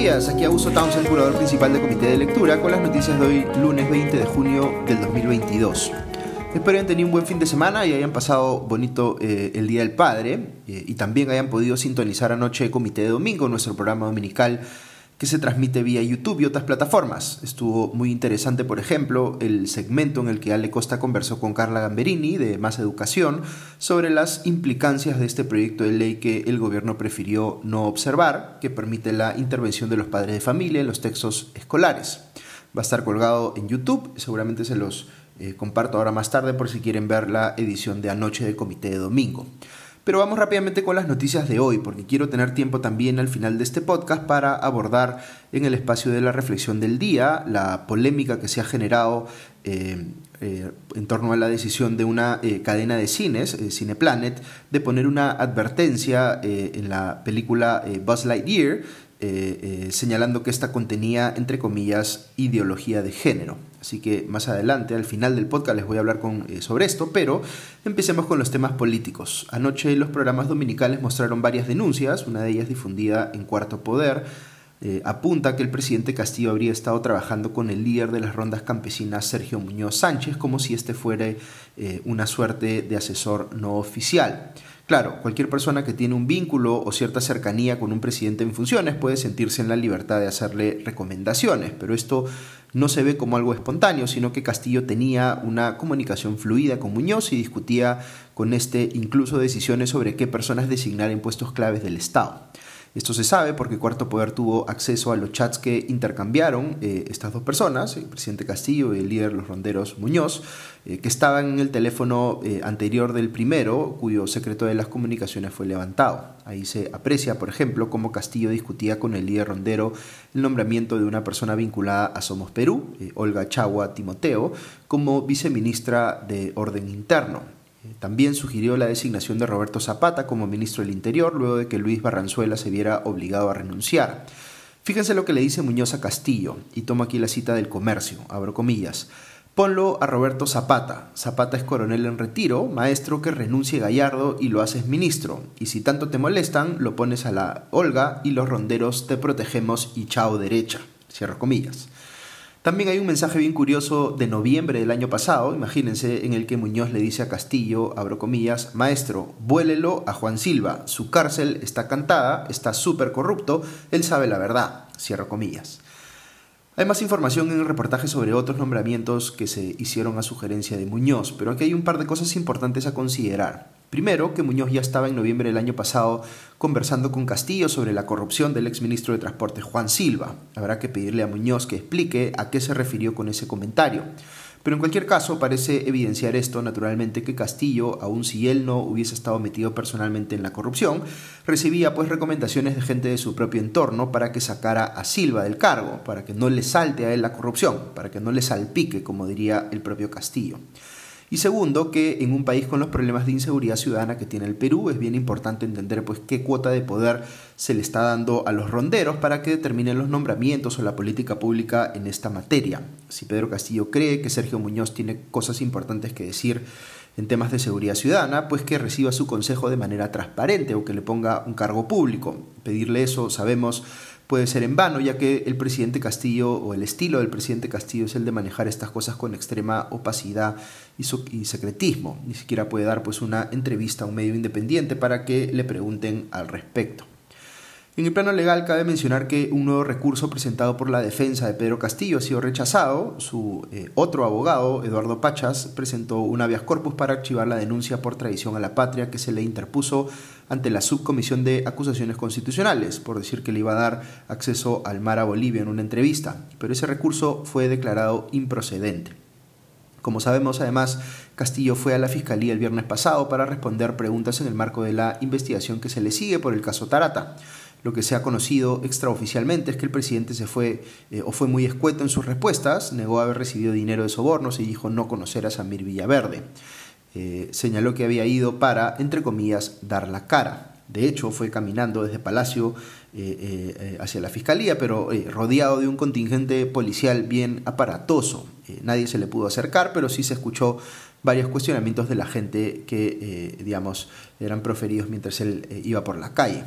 días, aquí Augusto Townsend, curador principal del Comité de Lectura, con las noticias de hoy, lunes 20 de junio del 2022. Espero hayan tenido un buen fin de semana y hayan pasado bonito eh, el Día del Padre eh, y también hayan podido sintonizar anoche Comité de Domingo, nuestro programa dominical que se transmite vía YouTube y otras plataformas. Estuvo muy interesante, por ejemplo, el segmento en el que Ale Costa conversó con Carla Gamberini de Más Educación sobre las implicancias de este proyecto de ley que el gobierno prefirió no observar, que permite la intervención de los padres de familia en los textos escolares. Va a estar colgado en YouTube, seguramente se los eh, comparto ahora más tarde por si quieren ver la edición de anoche del comité de domingo. Pero vamos rápidamente con las noticias de hoy, porque quiero tener tiempo también al final de este podcast para abordar en el espacio de la reflexión del día la polémica que se ha generado eh, eh, en torno a la decisión de una eh, cadena de cines, Cineplanet, de poner una advertencia en la película Buzz Lightyear, señalando que esta contenía, entre comillas, ideología de género. Así que más adelante, al final del podcast, les voy a hablar eh, sobre esto, pero empecemos con los temas políticos. Anoche los programas dominicales mostraron varias denuncias, una de ellas difundida en Cuarto Poder, eh, apunta que el presidente Castillo habría estado trabajando con el líder de las rondas campesinas, Sergio Muñoz Sánchez, como si este fuera eh, una suerte de asesor no oficial. Claro, cualquier persona que tiene un vínculo o cierta cercanía con un presidente en funciones puede sentirse en la libertad de hacerle recomendaciones, pero esto no se ve como algo espontáneo, sino que Castillo tenía una comunicación fluida con Muñoz y discutía con este incluso decisiones sobre qué personas designar en puestos claves del Estado. Esto se sabe porque Cuarto Poder tuvo acceso a los chats que intercambiaron eh, estas dos personas, el presidente Castillo y el líder de los ronderos Muñoz, eh, que estaban en el teléfono eh, anterior del primero, cuyo secreto de las comunicaciones fue levantado. Ahí se aprecia, por ejemplo, cómo Castillo discutía con el líder rondero el nombramiento de una persona vinculada a Somos Perú, Olga Chagua Timoteo, como viceministra de Orden Interno. También sugirió la designación de Roberto Zapata como ministro del Interior luego de que Luis Barranzuela se viera obligado a renunciar. Fíjense lo que le dice Muñoz a Castillo, y tomo aquí la cita del comercio, abro comillas. Ponlo a Roberto Zapata. Zapata es coronel en retiro, maestro que renuncie Gallardo y lo haces ministro. Y si tanto te molestan, lo pones a la Olga y los ronderos te protegemos y chao derecha. Cierro comillas. También hay un mensaje bien curioso de noviembre del año pasado, imagínense, en el que Muñoz le dice a Castillo, abro comillas, maestro, vuélelo a Juan Silva, su cárcel está cantada, está súper corrupto, él sabe la verdad, cierro comillas. Hay más información en el reportaje sobre otros nombramientos que se hicieron a sugerencia de Muñoz, pero aquí hay un par de cosas importantes a considerar. Primero, que Muñoz ya estaba en noviembre del año pasado conversando con Castillo sobre la corrupción del exministro de Transporte Juan Silva. Habrá que pedirle a Muñoz que explique a qué se refirió con ese comentario. Pero en cualquier caso, parece evidenciar esto naturalmente que Castillo, aun si él no hubiese estado metido personalmente en la corrupción, recibía pues recomendaciones de gente de su propio entorno para que sacara a Silva del cargo, para que no le salte a él la corrupción, para que no le salpique, como diría el propio Castillo. Y segundo, que en un país con los problemas de inseguridad ciudadana que tiene el Perú es bien importante entender pues qué cuota de poder se le está dando a los ronderos para que determinen los nombramientos o la política pública en esta materia. Si Pedro Castillo cree que Sergio Muñoz tiene cosas importantes que decir en temas de seguridad ciudadana, pues que reciba su consejo de manera transparente o que le ponga un cargo público. Pedirle eso, sabemos, puede ser en vano, ya que el presidente Castillo o el estilo del presidente Castillo es el de manejar estas cosas con extrema opacidad y, secretismo. Ni siquiera puede dar pues una entrevista a un medio independiente para que le pregunten al respecto. En el plano legal cabe mencionar que un nuevo recurso presentado por la defensa de Pedro Castillo ha sido rechazado. Su eh, otro abogado, Eduardo Pachas, presentó un habeas corpus para archivar la denuncia por traición a la patria que se le interpuso ante la subcomisión de acusaciones constitucionales por decir que le iba a dar acceso al mar a Bolivia en una entrevista, pero ese recurso fue declarado improcedente. Como sabemos, además, Castillo fue a la Fiscalía el viernes pasado para responder preguntas en el marco de la investigación que se le sigue por el caso Tarata. Lo que se ha conocido extraoficialmente es que el presidente se fue eh, o fue muy escueto en sus respuestas, negó haber recibido dinero de sobornos y dijo no conocer a Samir Villaverde. Eh, señaló que había ido para, entre comillas, dar la cara. De hecho, fue caminando desde Palacio eh, hacia la Fiscalía, pero rodeado de un contingente policial bien aparatoso. nadie se le pudo acercar, pero sí se escuchó varios cuestionamientos de la gente que, digamos, eran proferidos mientras él iba por la calle.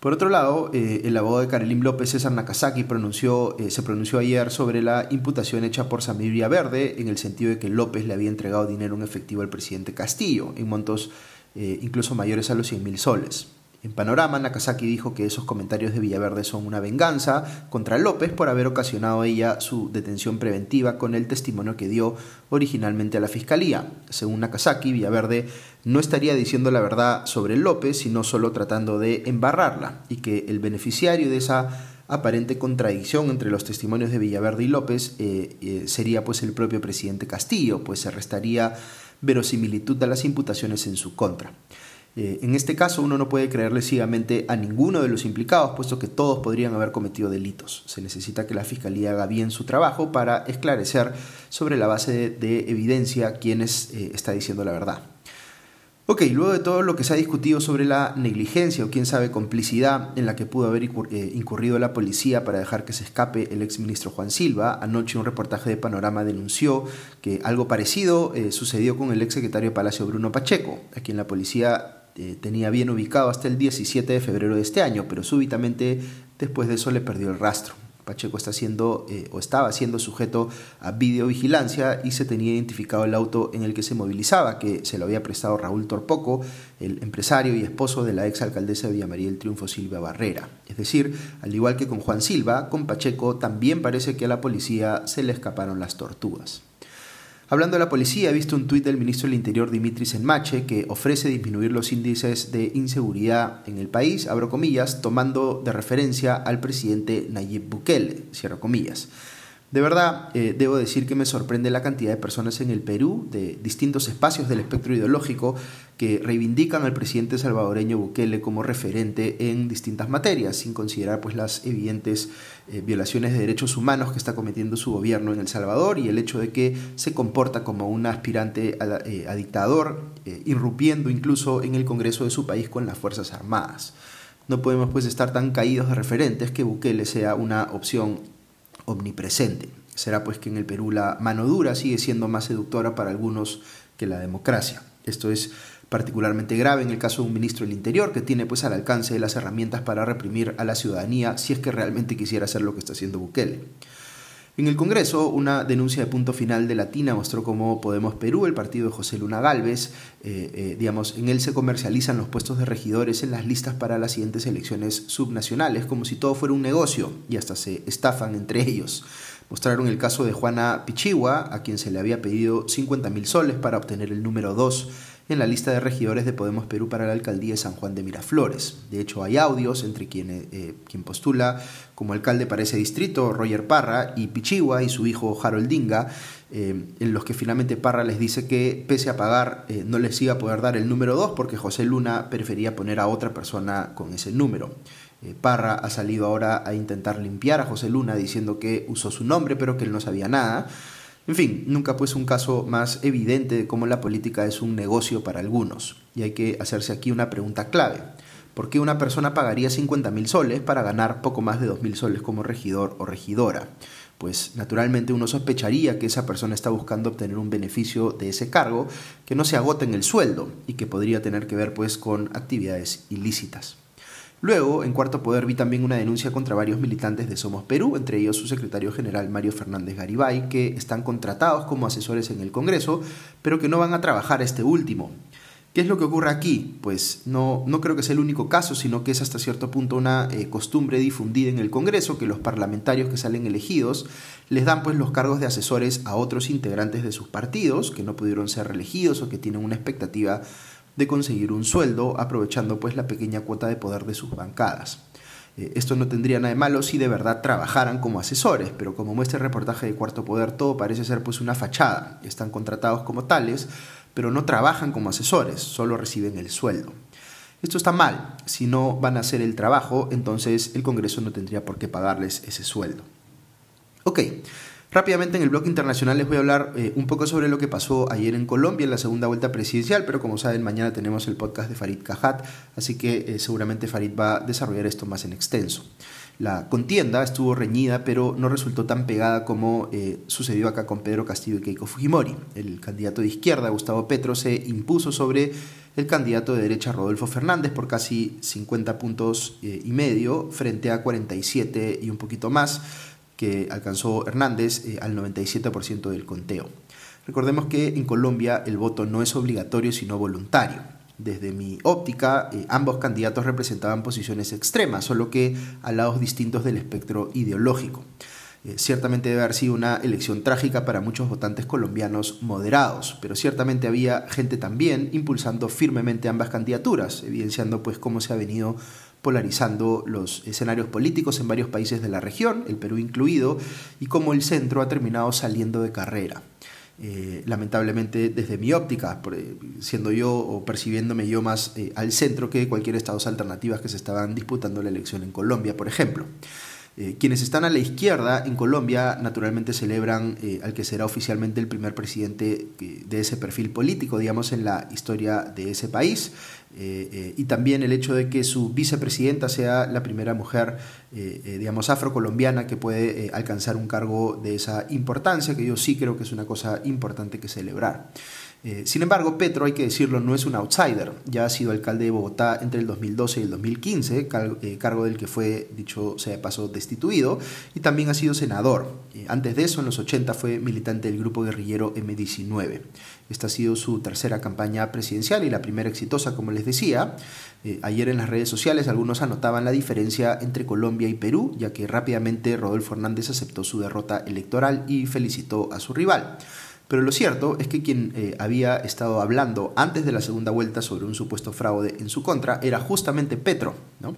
Por otro lado, eh, el abogado de Karelín López, César Nakazaki, pronunció, eh, se pronunció ayer sobre la imputación hecha por Samir Villaverde en el sentido de que López le había entregado dinero en efectivo al presidente Castillo, en montos eh, incluso mayores a los 100 mil soles. En Panorama, Nakazaki dijo que esos comentarios de Villaverde son una venganza contra López por haber ocasionado ella su detención preventiva con el testimonio que dio originalmente a la fiscalía. Según Nakazaki, Villaverde no estaría diciendo la verdad sobre López, sino solo tratando de embarrarla, y que el beneficiario de esa aparente contradicción entre los testimonios de Villaverde y López eh, eh, sería pues el propio presidente Castillo, pues se restaría verosimilitud a las imputaciones en su contra. Eh, en este caso uno no puede creerle ciegamente a ninguno de los implicados, puesto que todos podrían haber cometido delitos. Se necesita que la Fiscalía haga bien su trabajo para esclarecer sobre la base de, evidencia quién eh, está diciendo la verdad. Ok, luego de todo lo que se ha discutido sobre la negligencia o quién sabe complicidad en la que pudo haber eh, incurrido la policía para dejar que se escape el exministro Juan Silva, anoche un reportaje de Panorama denunció que algo parecido sucedió con el exsecretario de Palacio Bruno Pacheco, a quien la policía eh, tenía bien ubicado hasta el 17 de febrero de este año, pero súbitamente después de eso le perdió el rastro. Pacheco está siendo eh, o estaba siendo sujeto a videovigilancia y se tenía identificado el auto en el que se movilizaba, que se lo había prestado Raúl Torpoco, el empresario y esposo de la ex alcaldesa de Villamaría del Triunfo Silvia Barrera. Es decir, al igual que con Juan Silva, con Pacheco también parece que a la policía se le escaparon las tortugas. Hablando de la policía, he visto un tuit del ministro del Interior Dimitris Enmache que ofrece disminuir los índices de inseguridad en el país, abro comillas, tomando de referencia al presidente Nayib Bukele, comillas. De verdad, eh, debo decir que me sorprende la cantidad de personas en el Perú, de distintos espacios del espectro ideológico, que reivindican al presidente salvadoreño Bukele como referente en distintas materias, sin considerar pues, las evidentes eh, violaciones de derechos humanos que está cometiendo su gobierno en El Salvador y el hecho de que se comporta como un aspirante a, eh, dictador, irrumpiendo incluso en el Congreso de su país con las Fuerzas Armadas. No podemos pues estar tan caídos de referentes que Bukele sea una opción omnipresente. Será pues que en el Perú la mano dura sigue siendo más seductora para algunos que la democracia. Esto es particularmente grave en el caso de un ministro del Interior que tiene pues al alcance las herramientas para reprimir a la ciudadanía si es que realmente quisiera hacer lo que está haciendo Bukele. En el Congreso, una denuncia de punto final de Latina mostró cómo Podemos Perú, el partido de José Luna Galvez, eh, eh, digamos, en él se comercializan los puestos de regidores en las listas para las siguientes elecciones subnacionales, como si todo fuera un negocio, y hasta se estafan entre ellos. Mostraron el caso de Juana Pichigua, a quien se le había pedido 50 mil soles para obtener el número 2 en la lista de regidores de Podemos Perú para la alcaldía de San Juan de Miraflores. De hecho, hay audios entre quienes, eh, quien postula como alcalde para ese distrito, Roger Parra, y Pichigua y su hijo Harold Dinga, eh, en los que finalmente Parra les dice que pese a pagar eh, no les iba a poder dar el número 2 porque José Luna prefería poner a otra persona con ese número. Parra ha salido ahora a intentar limpiar a José Luna diciendo que usó su nombre pero que él no sabía nada. En fin, nunca pues un caso más evidente de cómo la política es un negocio para algunos. Y hay que hacerse aquí una pregunta clave. ¿Por qué una persona pagaría 50 mil soles para ganar poco más de 2 mil soles como regidor o regidora? Pues naturalmente uno sospecharía que esa persona está buscando obtener un beneficio de ese cargo que no se agota en el sueldo y que podría tener que ver pues con actividades ilícitas. Luego, en Cuarto Poder vi también una denuncia contra varios militantes de Somos Perú, entre ellos su secretario general Mario Fernández Garibay, que están contratados como asesores en el Congreso, pero que no van a trabajar este último. ¿Qué es lo que ocurre aquí? Pues no, no creo que sea el único caso, sino que es hasta cierto punto una eh, costumbre difundida en el Congreso que los parlamentarios que salen elegidos les dan pues los cargos de asesores a otros integrantes de sus partidos que no pudieron ser reelegidos o que tienen una expectativa de conseguir un sueldo, aprovechando pues la pequeña cuota de poder de sus bancadas. Eh, esto no tendría nada de malo si de verdad trabajaran como asesores, pero como muestra el reportaje de Cuarto Poder, todo parece ser pues una fachada. Están contratados como tales, pero no trabajan como asesores, solo reciben el sueldo. Esto está mal. Si no van a hacer el trabajo, entonces el Congreso no tendría por qué pagarles ese sueldo. Ok, Rápidamente en el bloque internacional les voy a hablar eh, un poco sobre lo que pasó ayer en Colombia en la segunda vuelta presidencial, pero como saben mañana tenemos el podcast de Farid Cajat, así que eh, seguramente Farid va a desarrollar esto más en extenso. La contienda estuvo reñida, pero no resultó tan pegada como eh, sucedió acá con Pedro Castillo y Keiko Fujimori. El candidato de izquierda, Gustavo Petro, se impuso sobre el candidato de derecha Rodolfo Fernández por casi 50 puntos y medio frente a 47 y un poquito más que alcanzó Hernández eh, al 97% del conteo. Recordemos que en Colombia el voto no es obligatorio sino voluntario. Desde mi óptica, eh, ambos candidatos representaban posiciones extremas, solo que a lados distintos del espectro ideológico. Eh, ciertamente debe haber sido una elección trágica para muchos votantes colombianos moderados, pero ciertamente había gente también impulsando firmemente ambas candidaturas, evidenciando pues cómo se ha venido polarizando los escenarios políticos en varios países de la región, el Perú incluido, y cómo el centro ha terminado saliendo de carrera. Eh, lamentablemente desde mi óptica, eh, siendo yo o percibiéndome yo más eh, al centro que cualquier estados alternativas que se estaban disputando la elección en Colombia, por ejemplo. Quienes están a la izquierda en Colombia naturalmente celebran al que será oficialmente el primer presidente de ese perfil político, digamos, en la historia de ese país. Eh, eh, y también el hecho de que su vicepresidenta sea la primera mujer, eh, digamos, afrocolombiana que puede alcanzar un cargo de esa importancia, que yo sí creo que es una cosa importante que celebrar. Eh, sin embargo, Petro, hay que decirlo, no es un outsider. Ya ha sido alcalde de Bogotá entre el 2012 y el 2015, eh, cargo del que fue, dicho sea de paso, destituido, y también ha sido senador. Eh, antes de eso, en los 80, fue militante del grupo guerrillero M19. Esta ha sido su tercera campaña presidencial y la primera exitosa, como les decía. ayer en las redes sociales algunos anotaban la diferencia entre Colombia y Perú, ya que rápidamente Rodolfo Hernández aceptó su derrota electoral y felicitó a su rival. Pero lo cierto es que quien eh, había estado hablando antes de la segunda vuelta sobre un supuesto fraude en su contra era justamente Petro. ¿no?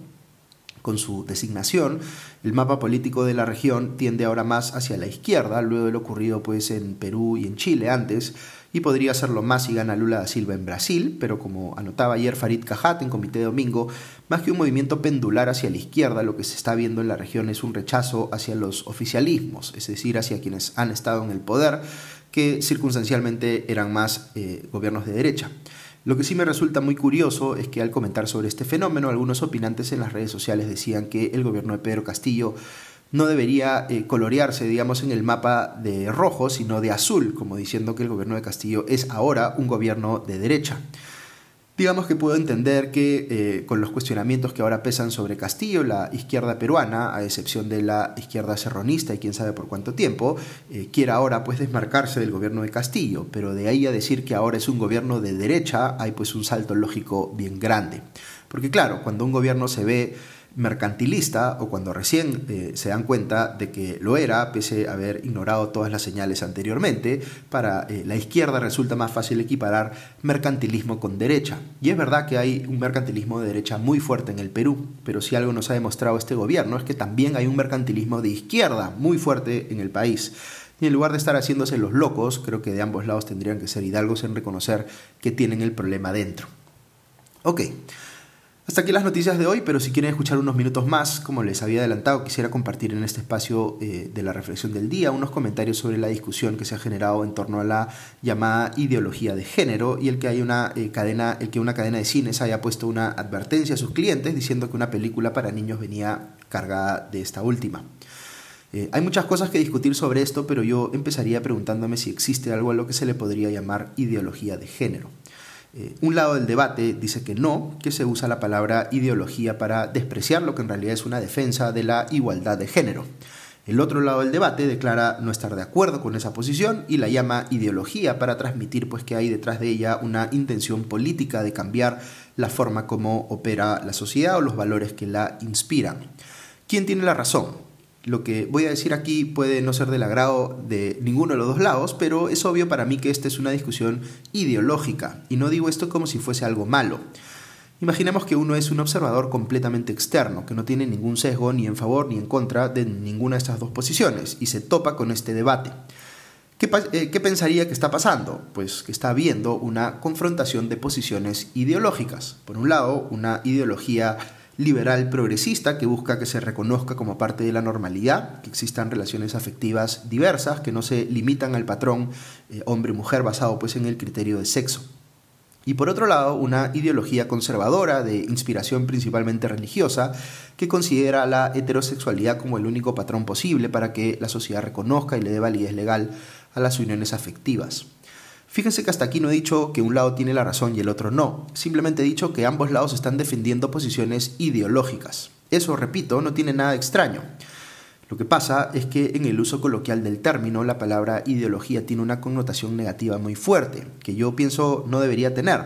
Con su designación, el mapa político de la región tiende ahora más hacia la izquierda, luego de lo ocurrido pues, en Perú y en Chile antes, y podría serlo más si gana Lula da Silva en Brasil, pero como anotaba ayer Farid Cajat en Comité de Domingo, más que un movimiento pendular hacia la izquierda, lo que se está viendo en la región es un rechazo hacia los oficialismos, es decir, hacia quienes han estado en el poder, que circunstancialmente eran más eh, gobiernos de derecha. Lo que sí me resulta muy curioso es que al comentar sobre este fenómeno, algunos opinantes en las redes sociales decían que el gobierno de Pedro Castillo no debería eh, colorearse, digamos, en el mapa de rojo, sino de azul, como diciendo que el gobierno de Castillo es ahora un gobierno de derecha. Digamos que puedo entender que eh, con los cuestionamientos que ahora pesan sobre Castillo, la izquierda peruana, a excepción de la izquierda serronista y quién sabe por cuánto tiempo, eh, quiera ahora pues desmarcarse del gobierno de Castillo, pero de ahí a decir que ahora es un gobierno de derecha hay pues un salto lógico bien grande. Porque claro, cuando un gobierno se ve mercantilista o cuando recién eh, se dan cuenta de que lo era, pese a haber ignorado todas las señales anteriormente, para eh, la izquierda resulta más fácil equiparar mercantilismo con derecha. Y es verdad que hay un mercantilismo de derecha muy fuerte en el Perú, pero si algo nos ha demostrado este gobierno es que también hay un mercantilismo de izquierda muy fuerte en el país. Y en lugar de estar haciéndose los locos, creo que de ambos lados tendrían que ser hidalgos en reconocer que tienen el problema dentro. Ok. Hasta aquí las noticias de hoy, pero si quieren escuchar unos minutos más, como les había adelantado, quisiera compartir en este espacio eh, de la reflexión del día unos comentarios sobre la discusión que se ha generado en torno a la llamada ideología de género y el que hay una eh, cadena, el que una cadena de cines haya puesto una advertencia a sus clientes diciendo que una película para niños venía cargada de esta última. Eh, hay muchas cosas que discutir sobre esto, pero yo empezaría preguntándome si existe algo a lo que se le podría llamar ideología de género. Eh, un lado del debate dice que no, que se usa la palabra ideología para despreciar lo que en realidad es una defensa de la igualdad de género. El otro lado del debate declara no estar de acuerdo con esa posición y la llama ideología para transmitir pues que hay detrás de ella una intención política de cambiar la forma como opera la sociedad o los valores que la inspiran. ¿Quién tiene la razón? Lo que voy a decir aquí puede no ser del agrado de ninguno de los dos lados, pero es obvio para mí que esta es una discusión ideológica, y no digo esto como si fuese algo malo. Imaginemos que uno es un observador completamente externo, que no tiene ningún sesgo ni en favor ni en contra de ninguna de estas dos posiciones, y se topa con este debate. ¿Qué, eh, ¿Qué, pensaría que está pasando? Pues que está habiendo una confrontación de posiciones ideológicas. Por un lado, una ideología liberal progresista que busca que se reconozca como parte de la normalidad, que existan relaciones afectivas diversas que no se limitan al patrón eh, hombre-mujer basado pues en el criterio de sexo. Y por otro lado, una ideología conservadora de inspiración principalmente religiosa que considera la heterosexualidad como el único patrón posible para que la sociedad reconozca y le dé validez legal a las uniones afectivas. Fíjense que hasta aquí no he dicho que un lado tiene la razón y el otro no, simplemente he dicho que ambos lados están defendiendo posiciones ideológicas. Eso, repito, no tiene nada extraño. Lo que pasa es que en el uso coloquial del término, la palabra ideología tiene una connotación negativa muy fuerte, que yo pienso no debería tener.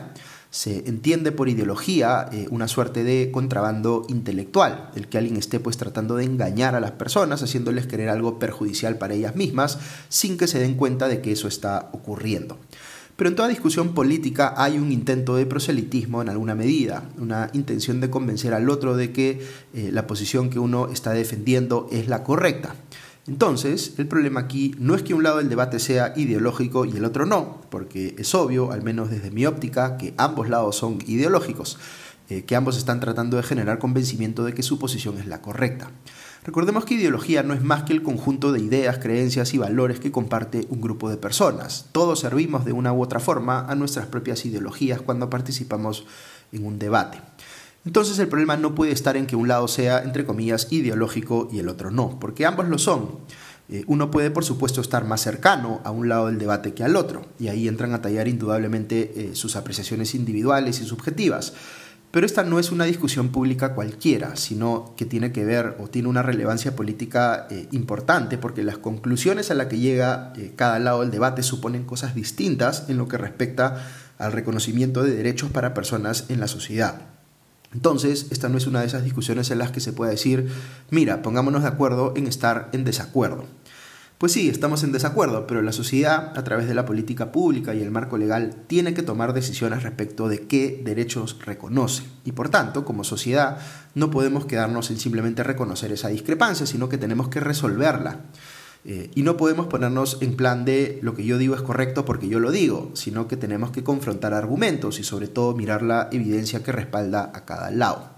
Se entiende por ideología eh, una suerte de contrabando intelectual, el que alguien esté pues tratando de engañar a las personas, haciéndoles querer algo perjudicial para ellas mismas, sin que se den cuenta de que eso está ocurriendo. Pero en toda discusión política hay un intento de proselitismo en alguna medida, una intención de convencer al otro de que eh, la posición que uno está defendiendo es la correcta. Entonces, el problema aquí no es que un lado del debate sea ideológico y el otro no, porque es obvio, al menos desde mi óptica, que ambos lados son ideológicos, eh, que ambos están tratando de generar convencimiento de que su posición es la correcta. Recordemos que ideología no es más que el conjunto de ideas, creencias y valores que comparte un grupo de personas. Todos servimos de una u otra forma a nuestras propias ideologías cuando participamos en un debate. Entonces el problema no puede estar en que un lado sea, entre comillas, ideológico y el otro no, porque ambos lo son. Eh, uno puede, por supuesto, estar más cercano a un lado del debate que al otro, y ahí entran a tallar indudablemente eh, sus apreciaciones individuales y subjetivas. Pero esta no es una discusión pública cualquiera, sino que tiene que ver o tiene una relevancia política eh, importante, porque las conclusiones a las que llega cada lado del debate suponen cosas distintas en lo que respecta al reconocimiento de derechos para personas en la sociedad. Entonces, esta no es una de esas discusiones en las que se puede decir, mira, pongámonos de acuerdo en estar en desacuerdo. Pues sí, estamos en desacuerdo, pero la sociedad, a través de la política pública y el marco legal, tiene que tomar decisiones respecto de qué derechos reconoce. Y por tanto, como sociedad, no podemos quedarnos en simplemente reconocer esa discrepancia, sino que tenemos que resolverla. Eh, y no podemos ponernos en plan de lo que yo digo es correcto porque yo lo digo, sino que tenemos que confrontar argumentos y sobre todo mirar la evidencia que respalda a cada lado.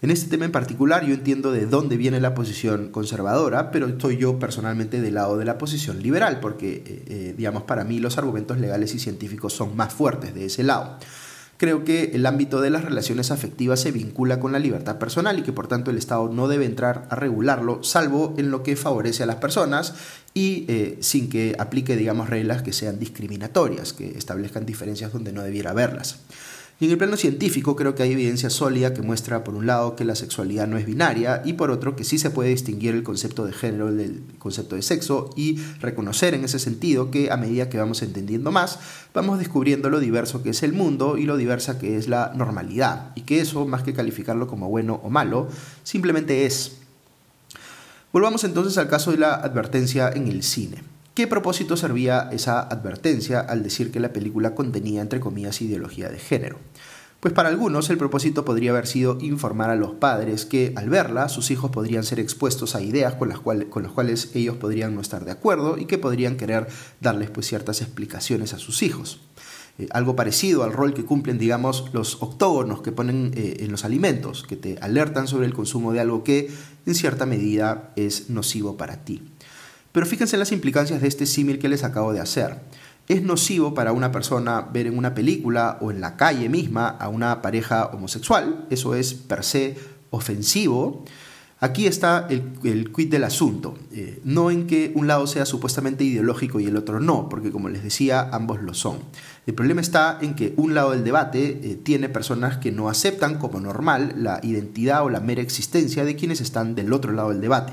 En este tema en particular yo entiendo de dónde viene la posición conservadora, pero estoy yo personalmente del lado de la posición liberal, porque, eh, eh, digamos, para mí los argumentos legales y científicos son más fuertes de ese lado. Creo que el ámbito de las relaciones afectivas se vincula con la libertad personal y que por tanto el Estado no debe entrar a regularlo, salvo en lo que favorece a las personas y eh, sin que aplique, digamos, reglas que sean discriminatorias, que establezcan diferencias donde no debiera haberlas. Y en el plano científico creo que hay evidencia sólida que muestra por un lado que la sexualidad no es binaria y por otro que sí se puede distinguir el concepto de género del concepto de sexo y reconocer en ese sentido que a medida que vamos entendiendo más vamos descubriendo lo diverso que es el mundo y lo diversa que es la normalidad y que eso más que calificarlo como bueno o malo simplemente es. Volvamos entonces al caso de la advertencia en el cine. ¿Qué propósito servía esa advertencia al decir que la película contenía, entre comillas, ideología de género? Pues para algunos el propósito podría haber sido informar a los padres que al verla sus hijos podrían ser expuestos a ideas con las, cuales, con las cuales ellos podrían no estar de acuerdo y que podrían querer darles pues ciertas explicaciones a sus hijos. Eh, algo parecido al rol que cumplen, digamos, los octógonos que ponen eh, en los alimentos, que te alertan sobre el consumo de algo que en cierta medida es nocivo para ti. Pero fíjense en las implicancias de este símil que les acabo de hacer. Es nocivo para una persona ver en una película o en la calle misma a una pareja homosexual, eso es per se ofensivo. Aquí está el, el quid del asunto, eh, no en que un lado sea supuestamente ideológico y el otro no, porque como les decía, ambos lo son. El problema está en que un lado del debate eh, tiene personas que no aceptan como normal la identidad o la mera existencia de quienes están del otro lado del debate.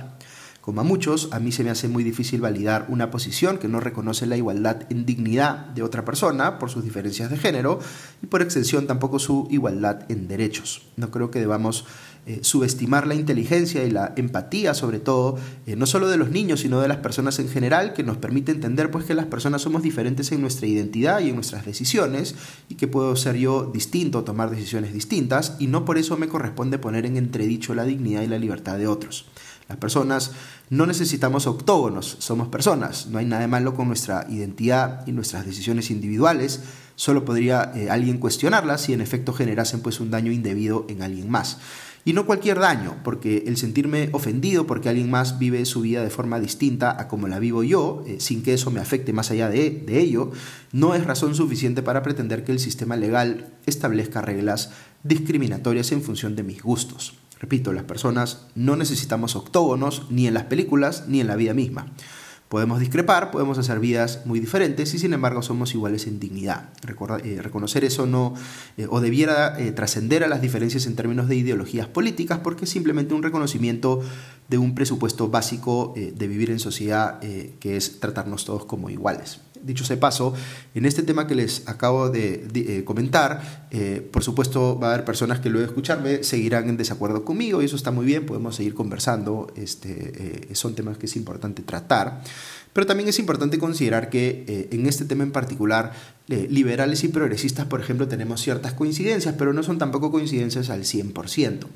Como a muchos, a mí se me hace muy difícil validar una posición que no reconoce la igualdad en dignidad de otra persona por sus diferencias de género y por extensión tampoco su igualdad en derechos. No creo que debamos eh, subestimar la inteligencia y la empatía, sobre todo, eh, no solo de los niños, sino de las personas en general, que nos permite entender pues, que las personas somos diferentes en nuestra identidad y en nuestras decisiones, y que puedo ser yo distinto, tomar decisiones distintas, y no por eso me corresponde poner en entredicho la dignidad y la libertad de otros. Las personas no necesitamos octógonos, somos personas, no hay nada malo con nuestra identidad y nuestras decisiones individuales, solo podría eh, alguien cuestionarlas si en efecto generasen pues un daño indebido en alguien más. Y no cualquier daño, porque el sentirme ofendido porque alguien más vive su vida de forma distinta a como la vivo yo, eh, sin que eso me afecte más allá de, de ello, no es razón suficiente para pretender que el sistema legal establezca reglas discriminatorias en función de mis gustos. Repito, las personas no necesitamos octógonos ni en las películas ni en la vida misma. Podemos discrepar, podemos hacer vidas muy diferentes y sin embargo somos iguales en dignidad. Eh, reconocer eso no eh, o debiera eh, trascender a las diferencias en términos de ideologías políticas porque es simplemente un reconocimiento de un presupuesto básico de vivir en sociedad que es tratarnos todos como iguales dicho sea paso, en este tema que les acabo de, comentar, por supuesto va a haber personas que luego de escucharme seguirán en desacuerdo conmigo y eso está muy bien, podemos seguir conversando, este, son temas que es importante tratar. Pero también es importante considerar que eh, en este tema en particular, eh, liberales y progresistas, por ejemplo, tenemos ciertas coincidencias, pero no son tampoco coincidencias al 100%.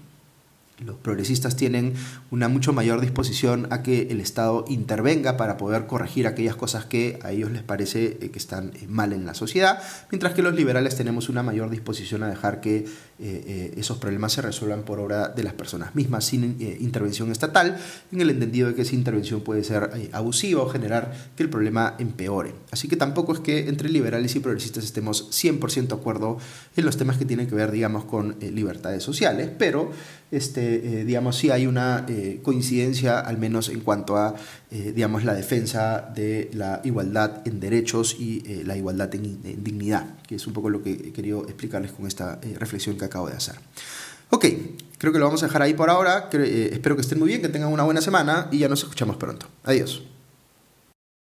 Los progresistas tienen una mucho mayor disposición a que el Estado intervenga para poder corregir aquellas cosas que a ellos les parece eh, que están eh, mal en la sociedad, mientras que los liberales tenemos una mayor disposición a dejar que eh, esos problemas se resuelvan por obra de las personas mismas, sin intervención estatal, en el entendido de que esa intervención puede ser abusiva o generar que el problema empeore. Así que tampoco es que entre liberales y progresistas estemos 100% de acuerdo en los temas que tienen que ver, digamos, con libertades sociales, pero este, eh, digamos, sí hay una eh, coincidencia, al menos en cuanto a, eh, digamos, la defensa de la igualdad en derechos y la igualdad en, dignidad, que es un poco lo que he querido explicarles con esta reflexión que acabo de hacer. Ok, creo que lo vamos a dejar ahí por ahora. espero que estén muy bien, que tengan una buena semana y ya nos escuchamos pronto. Adiós.